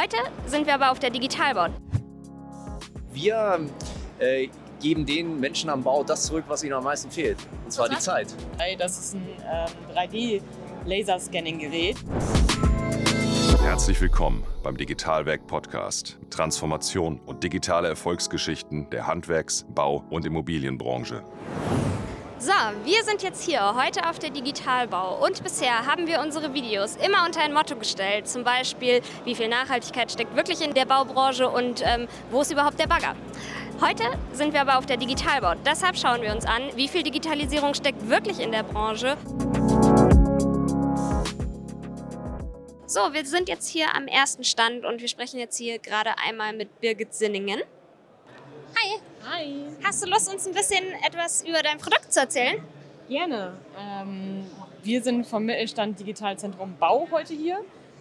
Heute sind wir aber auf der Digitalbau. Wir äh, geben den Menschen am Bau das zurück, was ihnen am meisten fehlt. Und zwar die Zeit. Das ist ein ähm, 3D-Laserscanning-Gerät. Herzlich willkommen beim Digitalwerk Podcast. Transformation und digitale Erfolgsgeschichten der Handwerks-, Bau- und Immobilienbranche. So, wir sind jetzt hier heute auf der Digitalbau und bisher haben wir unsere Videos immer unter ein Motto gestellt, zum Beispiel, wie viel Nachhaltigkeit steckt wirklich in der Baubranche und ähm, wo ist überhaupt der Bagger. Heute sind wir aber auf der Digitalbau, deshalb schauen wir uns an, wie viel Digitalisierung steckt wirklich in der Branche. So, wir sind jetzt hier am ersten Stand und wir sprechen jetzt hier gerade einmal mit Birgit Sinningen. Hi. Hi. Hast du Lust, uns ein bisschen etwas über dein Produkt zu erzählen? Gerne. Ähm, wir sind vom Mittelstand Digitalzentrum Bau heute hier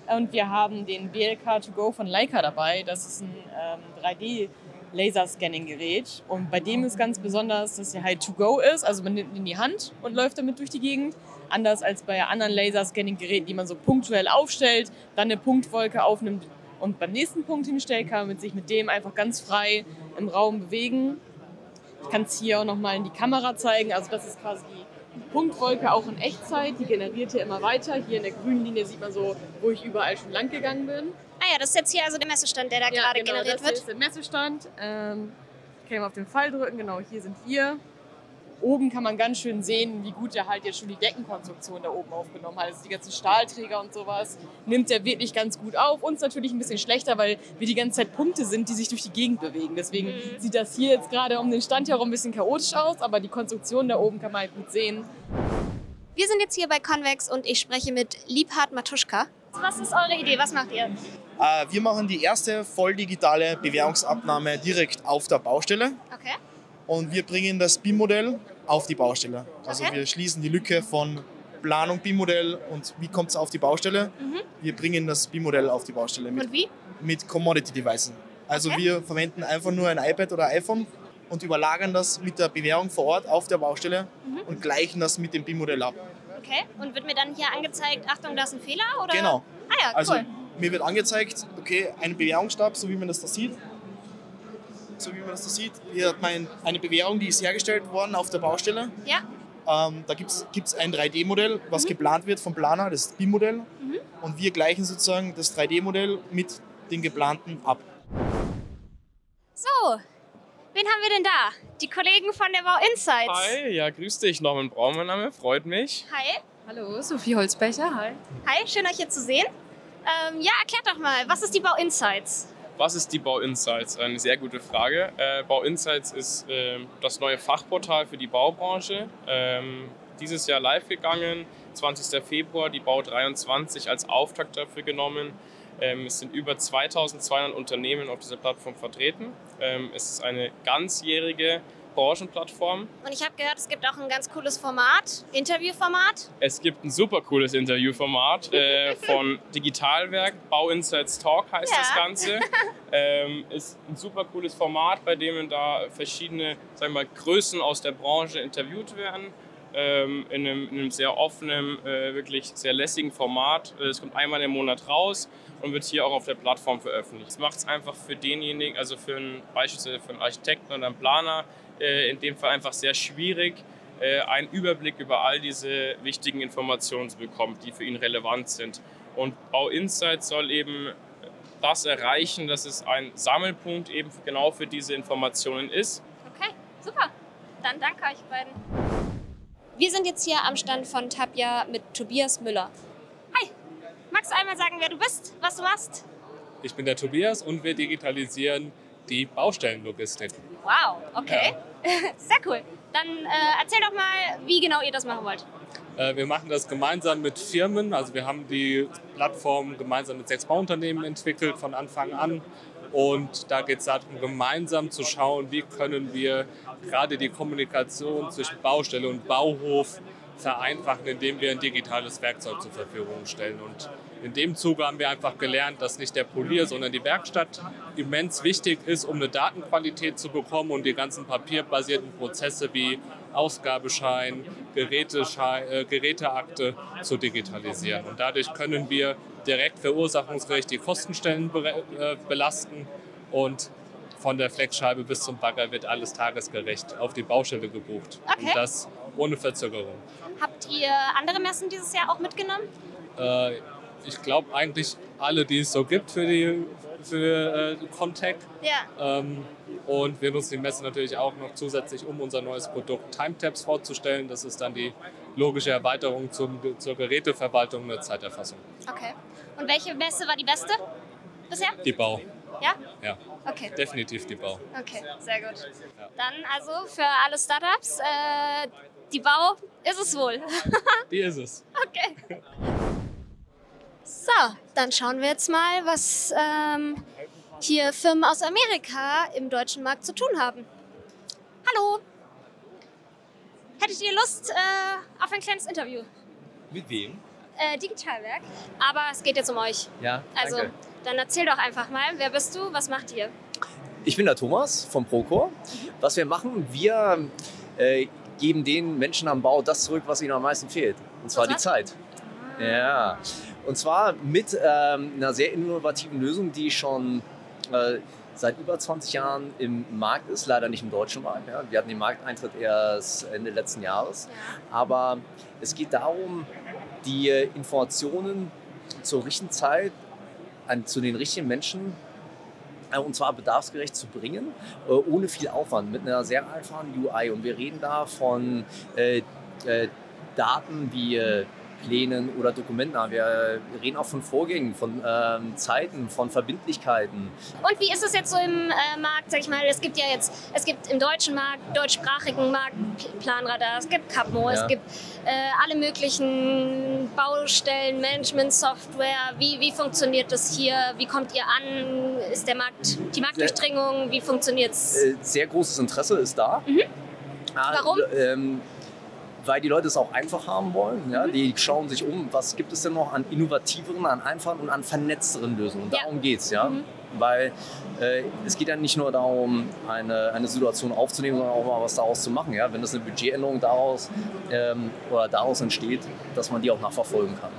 und wir haben den BLK To Go von Leica dabei. Das ist ein ähm, 3D Laserscanning-Gerät und bei dem ist ganz besonders, dass er halt To Go ist, also man nimmt ihn in die Hand und läuft damit durch die Gegend. Anders als bei anderen Laserscanning-Geräten, die man so punktuell aufstellt, dann eine Punktwolke aufnimmt und beim nächsten Punkt hinstellt, kann man sich mit dem einfach ganz frei im Raum bewegen. Ich kann es hier auch nochmal in die Kamera zeigen. Also das ist quasi die Punktwolke auch in Echtzeit. Die generiert hier immer weiter. Hier in der grünen Linie sieht man so, wo ich überall schon lang gegangen bin. Ah ja, das ist jetzt hier also der Messestand, der da Ja, gerade genau, generiert das wird. ist der Messestand. Ähm, ich kann mal auf den Pfeil drücken. Genau, hier sind wir. Oben kann man ganz schön sehen, wie gut er halt jetzt schon die Deckenkonstruktion da oben aufgenommen hat. Also die ganzen Stahlträger und sowas nimmt er wirklich ganz gut auf. Uns natürlich ein bisschen schlechter, weil wir die ganze Zeit Punkte sind, die sich durch die Gegend bewegen. Deswegen Mhm. sieht das hier jetzt gerade um den Stand herum ein bisschen chaotisch aus, aber die Konstruktion da oben kann man halt gut sehen. Wir sind jetzt hier bei Convex und ich spreche mit Liebhard Matuschka. Was ist eure Idee? Was macht ihr? Äh, Wir machen die erste voll digitale Bewährungsabnahme direkt auf der Baustelle Okay. Und wir bringen das BIM-Modell auf die Baustelle. Also Okay. wir schließen die Lücke von Planung BIM-Modell und wie kommt es auf die Baustelle. Wir bringen das BIM-Modell auf die Baustelle mit, Und wie? mit Commodity-Devices. Also Okay. wir verwenden einfach nur ein iPad oder iPhone und überlagern das mit der Bewährung vor Ort auf der Baustelle und gleichen das mit dem BIM-Modell ab. Okay. Und wird mir dann hier angezeigt, Achtung, da ist ein Fehler? Oder? Genau. Ah ja, cool. Also mir wird angezeigt, okay, ein Bewährungsstab, so wie man das da sieht. So wie man das da sieht. Hier hat man eine Bewährung, die ist hergestellt worden auf der Baustelle. ja. Ähm, da gibt es ein 3D-Modell, was geplant wird vom Planer, das BIM-Modell. Und wir gleichen sozusagen das 3D-Modell mit den geplanten ab. So, wen haben wir denn da? Die Kollegen von der Bau Insights. Hi, ja, grüß dich. Norman Braun, mein Name, freut mich. Hi. Hallo, Sophie Holzbecher, hi. Hi, schön euch hier zu sehen. Ähm, ja, erklärt doch mal, was ist die Bau Insights? Was ist die Bau Insights? Eine sehr gute Frage. Äh, Bau ist ähm, das neue Fachportal für die Baubranche. Ähm, dieses Jahr live gegangen, 20. Februar, die Bau 23 als Auftakt dafür genommen. Ähm, es sind über 2200 Unternehmen auf dieser Plattform vertreten. Ähm, es ist eine ganzjährige Branchenplattform. Und ich habe gehört, es gibt auch ein ganz cooles Format, Interviewformat. Es gibt ein super cooles Interviewformat äh, von Digitalwerk. Bau Insights Talk heißt Ja. das Ganze. Ähm, ist ein super cooles Format, bei dem da verschiedene sagen wir mal, Größen aus der Branche interviewt werden. Ähm, in, einem, in einem sehr offenen, äh, wirklich sehr lässigen Format. Äh, Es kommt einmal im Monat raus und wird hier auch auf der Plattform veröffentlicht. Das macht es einfach für denjenigen, also für einen, beispielsweise für einen Architekten oder einen Planer, in dem Fall einfach sehr schwierig, äh, einen Überblick über all diese wichtigen Informationen zu bekommen, die für ihn relevant sind. Und Bau Insights soll eben das erreichen, dass es ein Sammelpunkt eben genau für diese Informationen ist. Okay, super. Dann danke euch beiden. Wir sind jetzt hier am Stand von Tapia mit Tobias Müller. Hi, magst du einmal sagen, wer du bist, was du machst? Ich bin der Tobias und wir digitalisieren die Baustellenlogistik. Wow, okay. Sehr cool. Dann äh, erzähl doch mal, wie genau ihr das machen wollt. Äh, Wir machen das gemeinsam mit Firmen. Also wir haben die Plattform gemeinsam mit sechs Bauunternehmen entwickelt von Anfang an. Und da geht es darum, gemeinsam zu schauen, wie können wir gerade die Kommunikation zwischen Baustelle und Bauhof vereinfachen, indem wir ein digitales Werkzeug zur Verfügung stellen. Und in dem Zuge haben wir einfach gelernt, dass nicht der Polier, sondern die Werkstatt immens wichtig ist, um eine Datenqualität zu bekommen und die ganzen papierbasierten Prozesse wie Ausgabeschein, Geräteschein, äh, Geräteakte zu digitalisieren. Und dadurch können wir direkt verursachungsgerecht die Kostenstellen be äh, belasten und von der Fleckscheibe bis zum Bagger wird alles tagesgerecht auf die Baustelle gebucht. Okay. Und das ohne Verzögerung. Habt ihr andere Messen dieses Jahr auch mitgenommen? Äh, ich glaube eigentlich alle, die es so gibt für die für äh, Contact. Ja. Ähm, und wir nutzen die Messe natürlich auch noch zusätzlich, um unser neues Produkt TimeTabs vorzustellen. Das ist dann die logische Erweiterung zum, zur Geräteverwaltung der Zeiterfassung. Okay. Und welche Messe war die beste bisher? Die Bau. Ja? Ja, Okay. definitiv die Bau. Okay, sehr gut. Dann also für alle Startups, äh, die Bau ist es wohl. Die ist es. okay. So, dann schauen wir jetzt mal, was ähm, hier Firmen aus Amerika im deutschen Markt zu tun haben. Hallo. Hättet ihr Lust äh, auf ein kleines Interview? Mit wem? Äh, Digitalwerk. Aber es geht jetzt um euch. Ja, Also, danke. dann erzähl doch einfach mal, wer bist du, was macht ihr? Ich bin der Thomas vom Procore. Was wir machen, wir äh, geben den Menschen am Bau das zurück, was ihnen am meisten fehlt. Und zwar Was die was? Zeit. Ja. Und zwar mit ähm, einer sehr innovativen Lösung, die schon äh, seit über 20 Jahren im Markt ist, leider nicht im deutschen Markt. Ja. Wir hatten den Markteintritt erst Ende letzten Jahres. Aber es geht darum, die Informationen zur richtigen Zeit an, zu den richtigen Menschen äh, und zwar bedarfsgerecht zu bringen, äh, ohne viel Aufwand, mit einer sehr einfachen UI. Und wir reden da von äh, Daten wie Plänen oder Dokumenten. Wir reden auch von Vorgängen, von ähm, Zeiten, von Verbindlichkeiten. Und wie ist es jetzt so im äh, Markt, sag ich mal, es gibt ja jetzt, es gibt im deutschen Markt, deutschsprachigen Markt Planradar, es gibt Capmo, Ja. es gibt äh, alle möglichen Baustellen, Management-Software. Wie, wie funktioniert das hier? Wie kommt ihr an? Ist der Markt, die Marktdurchdringung, wie funktioniert es? Äh, sehr großes Interesse ist da. Ah, Warum? Ähm, weil die Leute es auch einfach haben wollen. Ja? Die schauen sich um, was gibt es denn noch an innovativeren, an einfachen und an vernetzteren Lösungen. Und Ja. darum geht es. Ja? Weil äh, es geht ja nicht nur darum, eine, eine Situation aufzunehmen, sondern auch mal was daraus zu machen. Ja? Wenn es eine Budgetänderung daraus, ähm, oder daraus entsteht, dass man die auch nachverfolgen kann.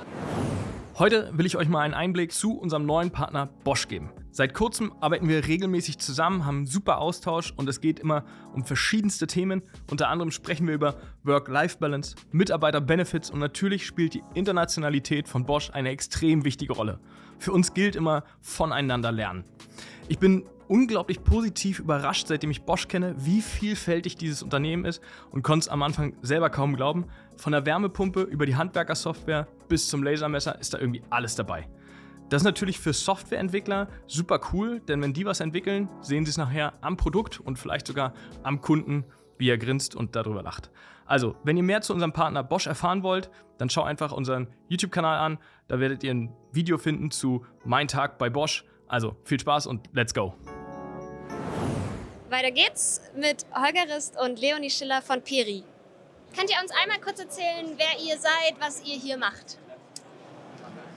Heute will ich euch mal einen Einblick zu unserem neuen Partner Bosch geben. Seit kurzem arbeiten wir regelmäßig zusammen, haben einen super Austausch und es geht immer um verschiedenste Themen. Unter anderem sprechen wir über Work-Life-Balance, Mitarbeiter-Benefits und natürlich spielt die Internationalität von Bosch eine extrem wichtige Rolle. Für uns gilt immer voneinander lernen. Ich bin unglaublich positiv überrascht, seitdem ich Bosch kenne, wie vielfältig dieses Unternehmen ist und konnte es am Anfang selber kaum glauben. Von der Wärmepumpe über die Handwerkersoftware bis zum Lasermesser ist da irgendwie alles dabei. Das ist natürlich für Softwareentwickler super cool, denn wenn die was entwickeln, sehen sie es nachher am Produkt und vielleicht sogar am Kunden, wie er grinst und darüber lacht. Also, wenn ihr mehr zu unserem Partner Bosch erfahren wollt, dann schau einfach unseren YouTube-Kanal an. Da werdet ihr ein Video finden zu Mein Tag bei Bosch. Also, viel Spaß und let's go! Weiter geht's mit Holger Rist und Leonie Schiller von Peri. Könnt ihr uns einmal kurz erzählen, wer ihr seid, was ihr hier macht?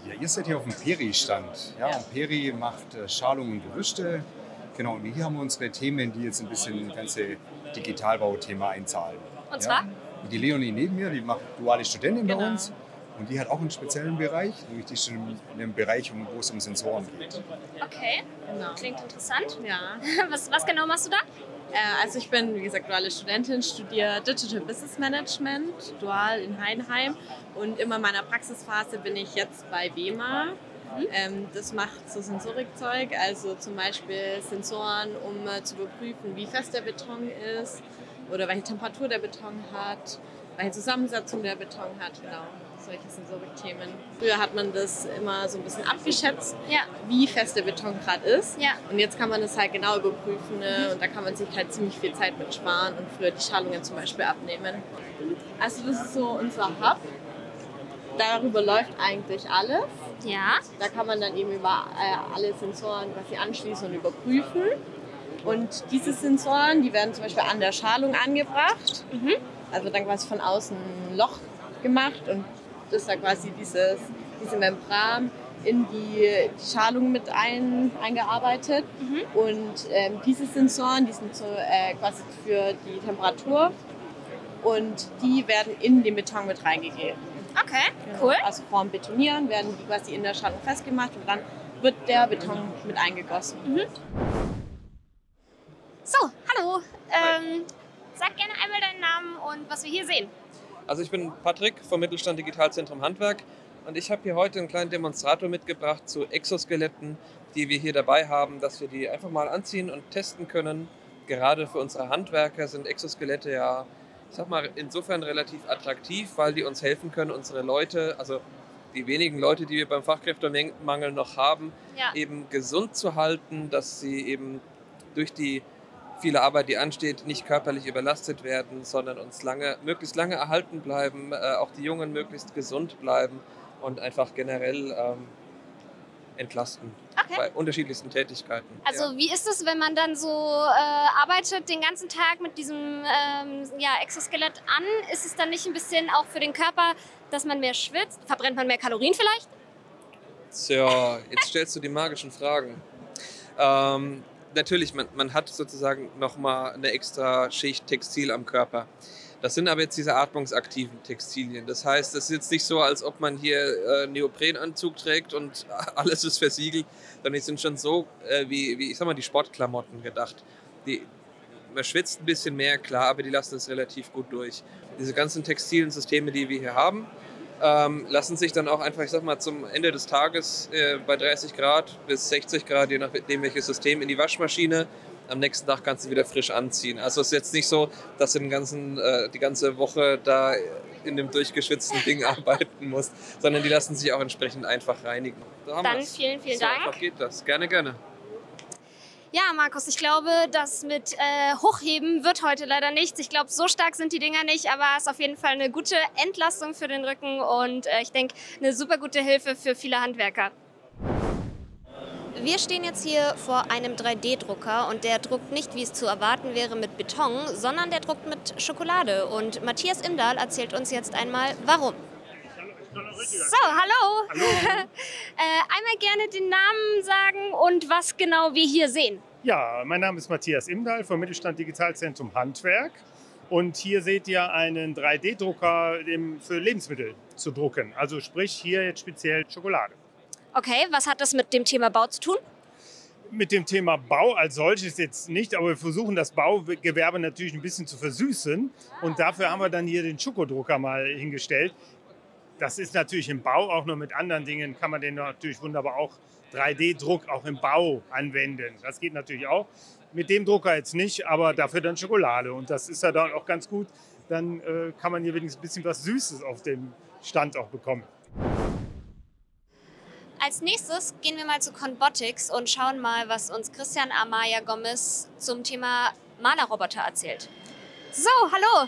Ja, ihr seid hier auf dem Peri-Stand. Ja, und Peri macht äh, Schalung und Gerüste. Genau, und hier haben wir unsere Themen, die jetzt ein bisschen in das ganze Digitalbauthema einzahlen. Und zwar? Ja? Und die Leonie neben mir, die macht duale Studentin bei Genau. uns. Und die hat auch einen speziellen Bereich, nämlich die ist in einem Bereich, um- wo es um Sensoren geht. Okay, Genau. klingt interessant. Ja. Was, was genau machst du da? Äh, also ich bin, wie gesagt, duale Studentin, studiere Digital Business Management, dual in Heidenheim. Und immer in meiner Praxisphase bin ich jetzt bei WEMA. Ähm, das macht so Sensorikzeug, also zum Beispiel Sensoren, um äh, zu überprüfen, wie fest der Beton ist oder welche Temperatur der Beton hat, welche Zusammensetzung der Beton hat, genau. Solche Sensorikthemen. Früher hat man das immer so ein bisschen abgeschätzt, Ja. wie fest der Beton gerade ist. Ja. Und jetzt kann man das halt genau überprüfen ne? und da kann man sich halt ziemlich viel Zeit mit sparen und früher die Schalungen zum Beispiel abnehmen. Also das ist so unser Hub. Darüber läuft eigentlich alles. Ja. Da kann man dann eben über äh, alle Sensoren quasi anschließen und überprüfen. Und diese Sensoren, die werden zum Beispiel an der Schalung angebracht. Also dann quasi von außen ein Loch gemacht und das ist da quasi dieses, diese Membran in die, die Schalung mit ein, eingearbeitet. Und ähm, diese Sensoren, die sind so äh, quasi für die Temperatur und die werden in den Beton mit reingegeben. Okay, cool. Also vorm Betonieren werden die quasi in der Schalung festgemacht und dann wird der Beton mit eingegossen. So, hallo. Ähm, sag gerne einmal deinen Namen und was wir hier sehen. Also ich bin Patrick vom Mittelstand Digitalzentrum Handwerk und ich habe hier heute einen kleinen Demonstrator mitgebracht zu Exoskeletten, die wir hier dabei haben, dass wir die einfach mal anziehen und testen können. Gerade für unsere Handwerker sind Exoskelette ja, ich sag mal, insofern relativ attraktiv, weil die uns helfen können, unsere Leute, also die wenigen Leute, die wir beim Fachkräftemangel noch haben, Ja. eben gesund zu halten, dass sie eben durch die viele Arbeit, die ansteht, nicht körperlich überlastet werden, sondern uns lange, möglichst lange erhalten bleiben, äh, auch die Jungen möglichst gesund bleiben und einfach generell ähm, entlasten Okay. bei unterschiedlichsten Tätigkeiten. Also wie ist es, wenn man dann so äh, arbeitet den ganzen Tag mit diesem ähm, ja, Exoskelett an? Ist es dann nicht ein bisschen auch für den Körper, dass man mehr schwitzt? Verbrennt man mehr Kalorien vielleicht? Tja, jetzt stellst du die magischen Fragen. Ähm, natürlich, man, man hat sozusagen nochmal eine extra Schicht Textil am Körper. Das sind aber jetzt diese atmungsaktiven Textilien. Das heißt, es ist jetzt nicht so, als ob man hier äh, Neoprenanzug trägt und alles ist versiegelt, sondern die sind schon so äh, wie, wie, ich sag mal, die Sportklamotten gedacht. Die, man schwitzt ein bisschen mehr, klar, aber die lassen es relativ gut durch. Diese ganzen textilen Systeme, die wir hier haben, ähm, lassen sich dann auch einfach, ich sag mal, zum Ende des Tages äh, bei 30 Grad bis 60 Grad, je nachdem welches System, in die Waschmaschine. Am nächsten Tag kannst du wieder frisch anziehen. Also es ist jetzt nicht so, dass du den ganzen, äh, die ganze Woche da in dem durchgeschwitzten Ding arbeiten musst, sondern die lassen sich auch entsprechend einfach reinigen. So haben Dann wir's. vielen, vielen so Dank. einfach geht das. Gerne, gerne. Ja, Markus, ich glaube, das mit äh, Hochheben wird heute leider nichts. Ich glaube, so stark sind die Dinger nicht, aber es ist auf jeden Fall eine gute Entlastung für den Rücken und äh, ich denke, eine super gute Hilfe für viele Handwerker. Wir stehen jetzt hier vor einem 3D-Drucker und der druckt nicht, wie es zu erwarten wäre, mit Beton, sondern der druckt mit Schokolade. Und Matthias Imdahl erzählt uns jetzt einmal, warum. So, hallo. äh, einmal gerne den Namen sagen und was genau wir hier sehen. Ja, mein Name ist Matthias Imdahl vom Mittelstand Digitalzentrum Handwerk. Und hier seht ihr einen 3D-Drucker dem- für Lebensmittel zu drucken. Also sprich hier jetzt speziell Schokolade. Okay, was hat das mit dem Thema Bau zu tun? Mit dem Thema Bau als solches jetzt nicht, aber wir versuchen das Baugewerbe natürlich ein bisschen zu versüßen. Und dafür haben wir dann hier den Schokodrucker mal hingestellt. Das ist natürlich im Bau, auch nur mit anderen Dingen kann man den natürlich wunderbar auch 3D-Druck auch im Bau anwenden. Das geht natürlich auch. Mit dem Drucker jetzt nicht, aber dafür dann Schokolade. Und das ist ja dann auch ganz gut. Dann äh, kann man hier wenigstens ein bisschen was Süßes auf dem Stand auch bekommen. Als nächstes gehen wir mal zu Conbotics und schauen mal, was uns Christian Amaya Gomez zum Thema Malerroboter erzählt. So, hallo.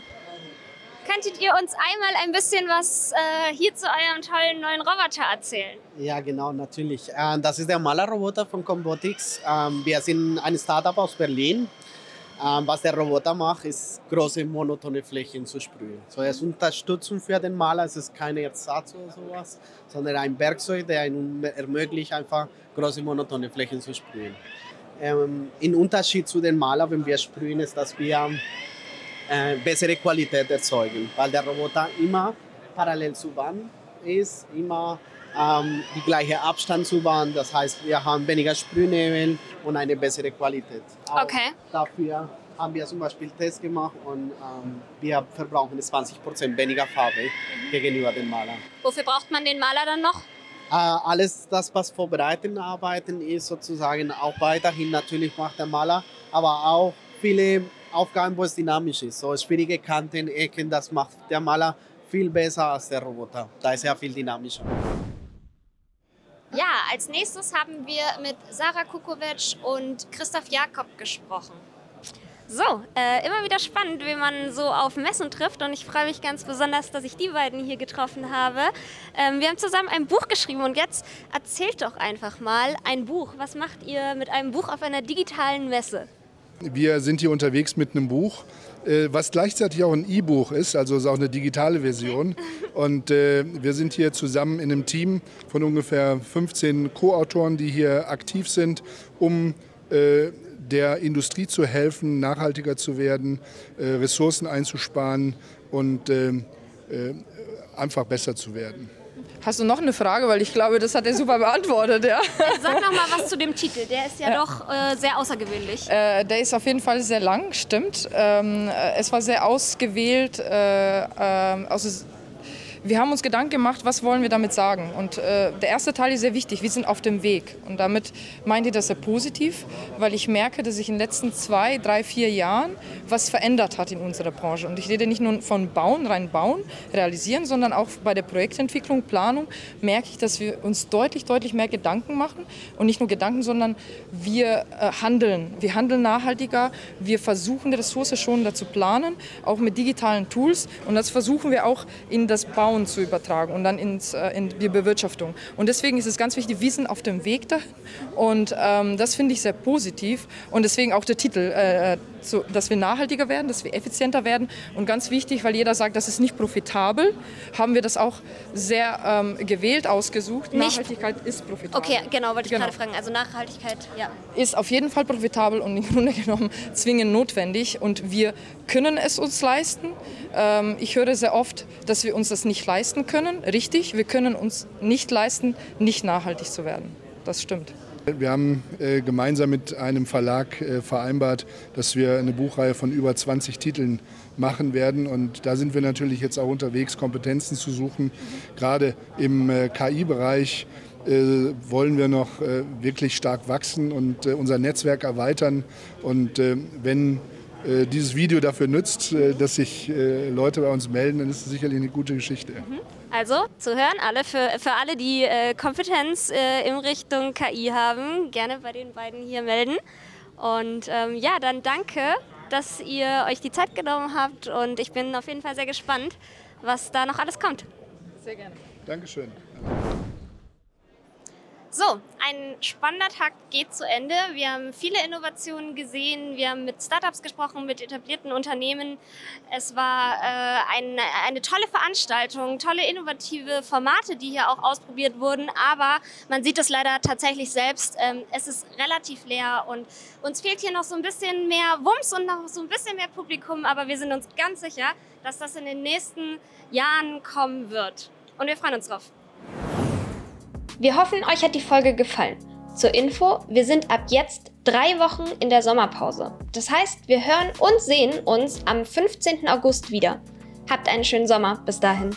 Könntet ihr uns einmal ein bisschen was äh, hier zu eurem tollen neuen Roboter erzählen? Ja, genau, natürlich. Äh, Das ist der Malerroboter von Combotics. Ähm, Wir sind ein Startup aus Berlin. Ähm, Was der Roboter macht, ist große monotone Flächen zu sprühen. So, er ist Unterstützung für den Maler, es ist kein Ersatz oder sowas, sondern ein Werkzeug, der ihm ermöglicht, einfach große monotone Flächen zu sprühen. Ähm, Im Unterschied zu den Maler, wenn wir sprühen, ist, dass wir äh, bessere Qualität erzeugen, weil der Roboter immer parallel zur Wand ist, immer ähm, die gleiche Abstand zur Wand. Das heißt, wir haben weniger Sprühnebel und eine bessere Qualität. Auch Okay. Dafür haben wir zum Beispiel Tests gemacht und ähm, wir verbrauchen 20% weniger Farbe gegenüber dem Maler. Wofür braucht man den Maler dann noch? Äh, alles das, was vorbereitende Arbeiten ist, sozusagen auch weiterhin natürlich macht der Maler, aber auch viele Aufgaben, wo es dynamisch ist. So schwierige Kanten, Ecken, das macht der Maler viel besser als der Roboter. Da ist er viel dynamischer. Ja, als nächstes haben wir mit Sarah Kukovic und Christoph Jakob gesprochen. So, äh, immer wieder spannend, wie man so auf Messen trifft und ich freue mich ganz besonders, dass ich die beiden hier getroffen habe. Ähm, wir haben zusammen ein Buch geschrieben und jetzt erzählt doch einfach mal ein Buch. Was macht ihr mit einem Buch auf einer digitalen Messe? Wir sind hier unterwegs mit einem Buch, äh, was gleichzeitig auch ein E-Buch ist, also ist auch eine digitale Version. Und äh, wir sind hier zusammen in einem Team von ungefähr 15 Co-Autoren, die hier aktiv sind, um äh, der Industrie zu helfen, nachhaltiger zu werden, äh, Ressourcen einzusparen und äh, äh, einfach besser zu werden. Hast du noch eine Frage? Weil ich glaube, das hat er super beantwortet. Ja. Sag noch mal was zu dem Titel. Der ist ja, ja. doch äh, sehr außergewöhnlich. Äh, der ist auf jeden Fall sehr lang, stimmt. Ähm, äh, es war sehr ausgewählt. Äh, ähm, also wir haben uns Gedanken gemacht, was wollen wir damit sagen. Und äh, der erste Teil ist sehr wichtig, wir sind auf dem Weg. Und damit meint ihr das sehr positiv, weil ich merke, dass sich in den letzten zwei, drei, vier Jahren was verändert hat in unserer Branche. Und ich rede nicht nur von Bauen, rein Bauen, realisieren, sondern auch bei der Projektentwicklung, Planung merke ich, dass wir uns deutlich, deutlich mehr Gedanken machen. Und nicht nur Gedanken, sondern wir äh, handeln. Wir handeln nachhaltiger, wir versuchen, die Ressource schon zu planen, auch mit digitalen Tools. Und das versuchen wir auch in das Bauen Bauen zu übertragen und dann ins, äh, in die Bewirtschaftung. Und deswegen ist es ganz wichtig, wir sind auf dem Weg dahin und ähm, das finde ich sehr positiv und deswegen auch der Titel, äh, so, dass wir nachhaltiger werden, dass wir effizienter werden und ganz wichtig, weil jeder sagt, das ist nicht profitabel, haben wir das auch sehr ähm, gewählt ausgesucht. Nicht Nachhaltigkeit ist profitabel. Okay, genau, wollte ich Genau. gerade fragen. Also Nachhaltigkeit, ja. ist auf jeden Fall profitabel und im Grunde genommen zwingend notwendig. Und wir können es uns leisten. Ähm, ich höre sehr oft, dass wir uns das nicht leisten können. Richtig, wir können uns nicht leisten, nicht nachhaltig zu werden. Das stimmt. Wir haben äh, gemeinsam mit einem Verlag äh, vereinbart, dass wir eine Buchreihe von über 20 Titeln machen werden. Und da sind wir natürlich jetzt auch unterwegs, Kompetenzen zu suchen. Gerade im äh, KI-Bereich äh, wollen wir noch äh, wirklich stark wachsen und äh, unser Netzwerk erweitern. Und wenn dieses Video dafür nützt, äh, dass sich äh, Leute bei uns melden, dann ist es sicherlich eine gute Geschichte. Also zu hören, alle für, für alle, die äh, Kompetenz äh, in Richtung KI haben, gerne bei den beiden hier melden. Und ähm, ja, dann danke, dass ihr euch die Zeit genommen habt und ich bin auf jeden Fall sehr gespannt, was da noch alles kommt. Sehr gerne. Dankeschön. So, ein spannender Tag geht zu Ende. Wir haben viele Innovationen gesehen, wir haben mit Startups gesprochen, mit etablierten Unternehmen. Es war äh, eine, eine tolle Veranstaltung, tolle innovative Formate, die hier auch ausprobiert wurden. Aber man sieht es leider tatsächlich selbst, ähm, es ist relativ leer und uns fehlt hier noch so ein bisschen mehr Wumms und noch so ein bisschen mehr Publikum. Aber wir sind uns ganz sicher, dass das in den nächsten Jahren kommen wird. Und wir freuen uns drauf. Wir hoffen, euch hat die Folge gefallen. Zur Info, wir sind ab jetzt drei Wochen in der Sommerpause. Das heißt, wir hören und sehen uns am 15. August wieder. Habt einen schönen Sommer. Bis dahin.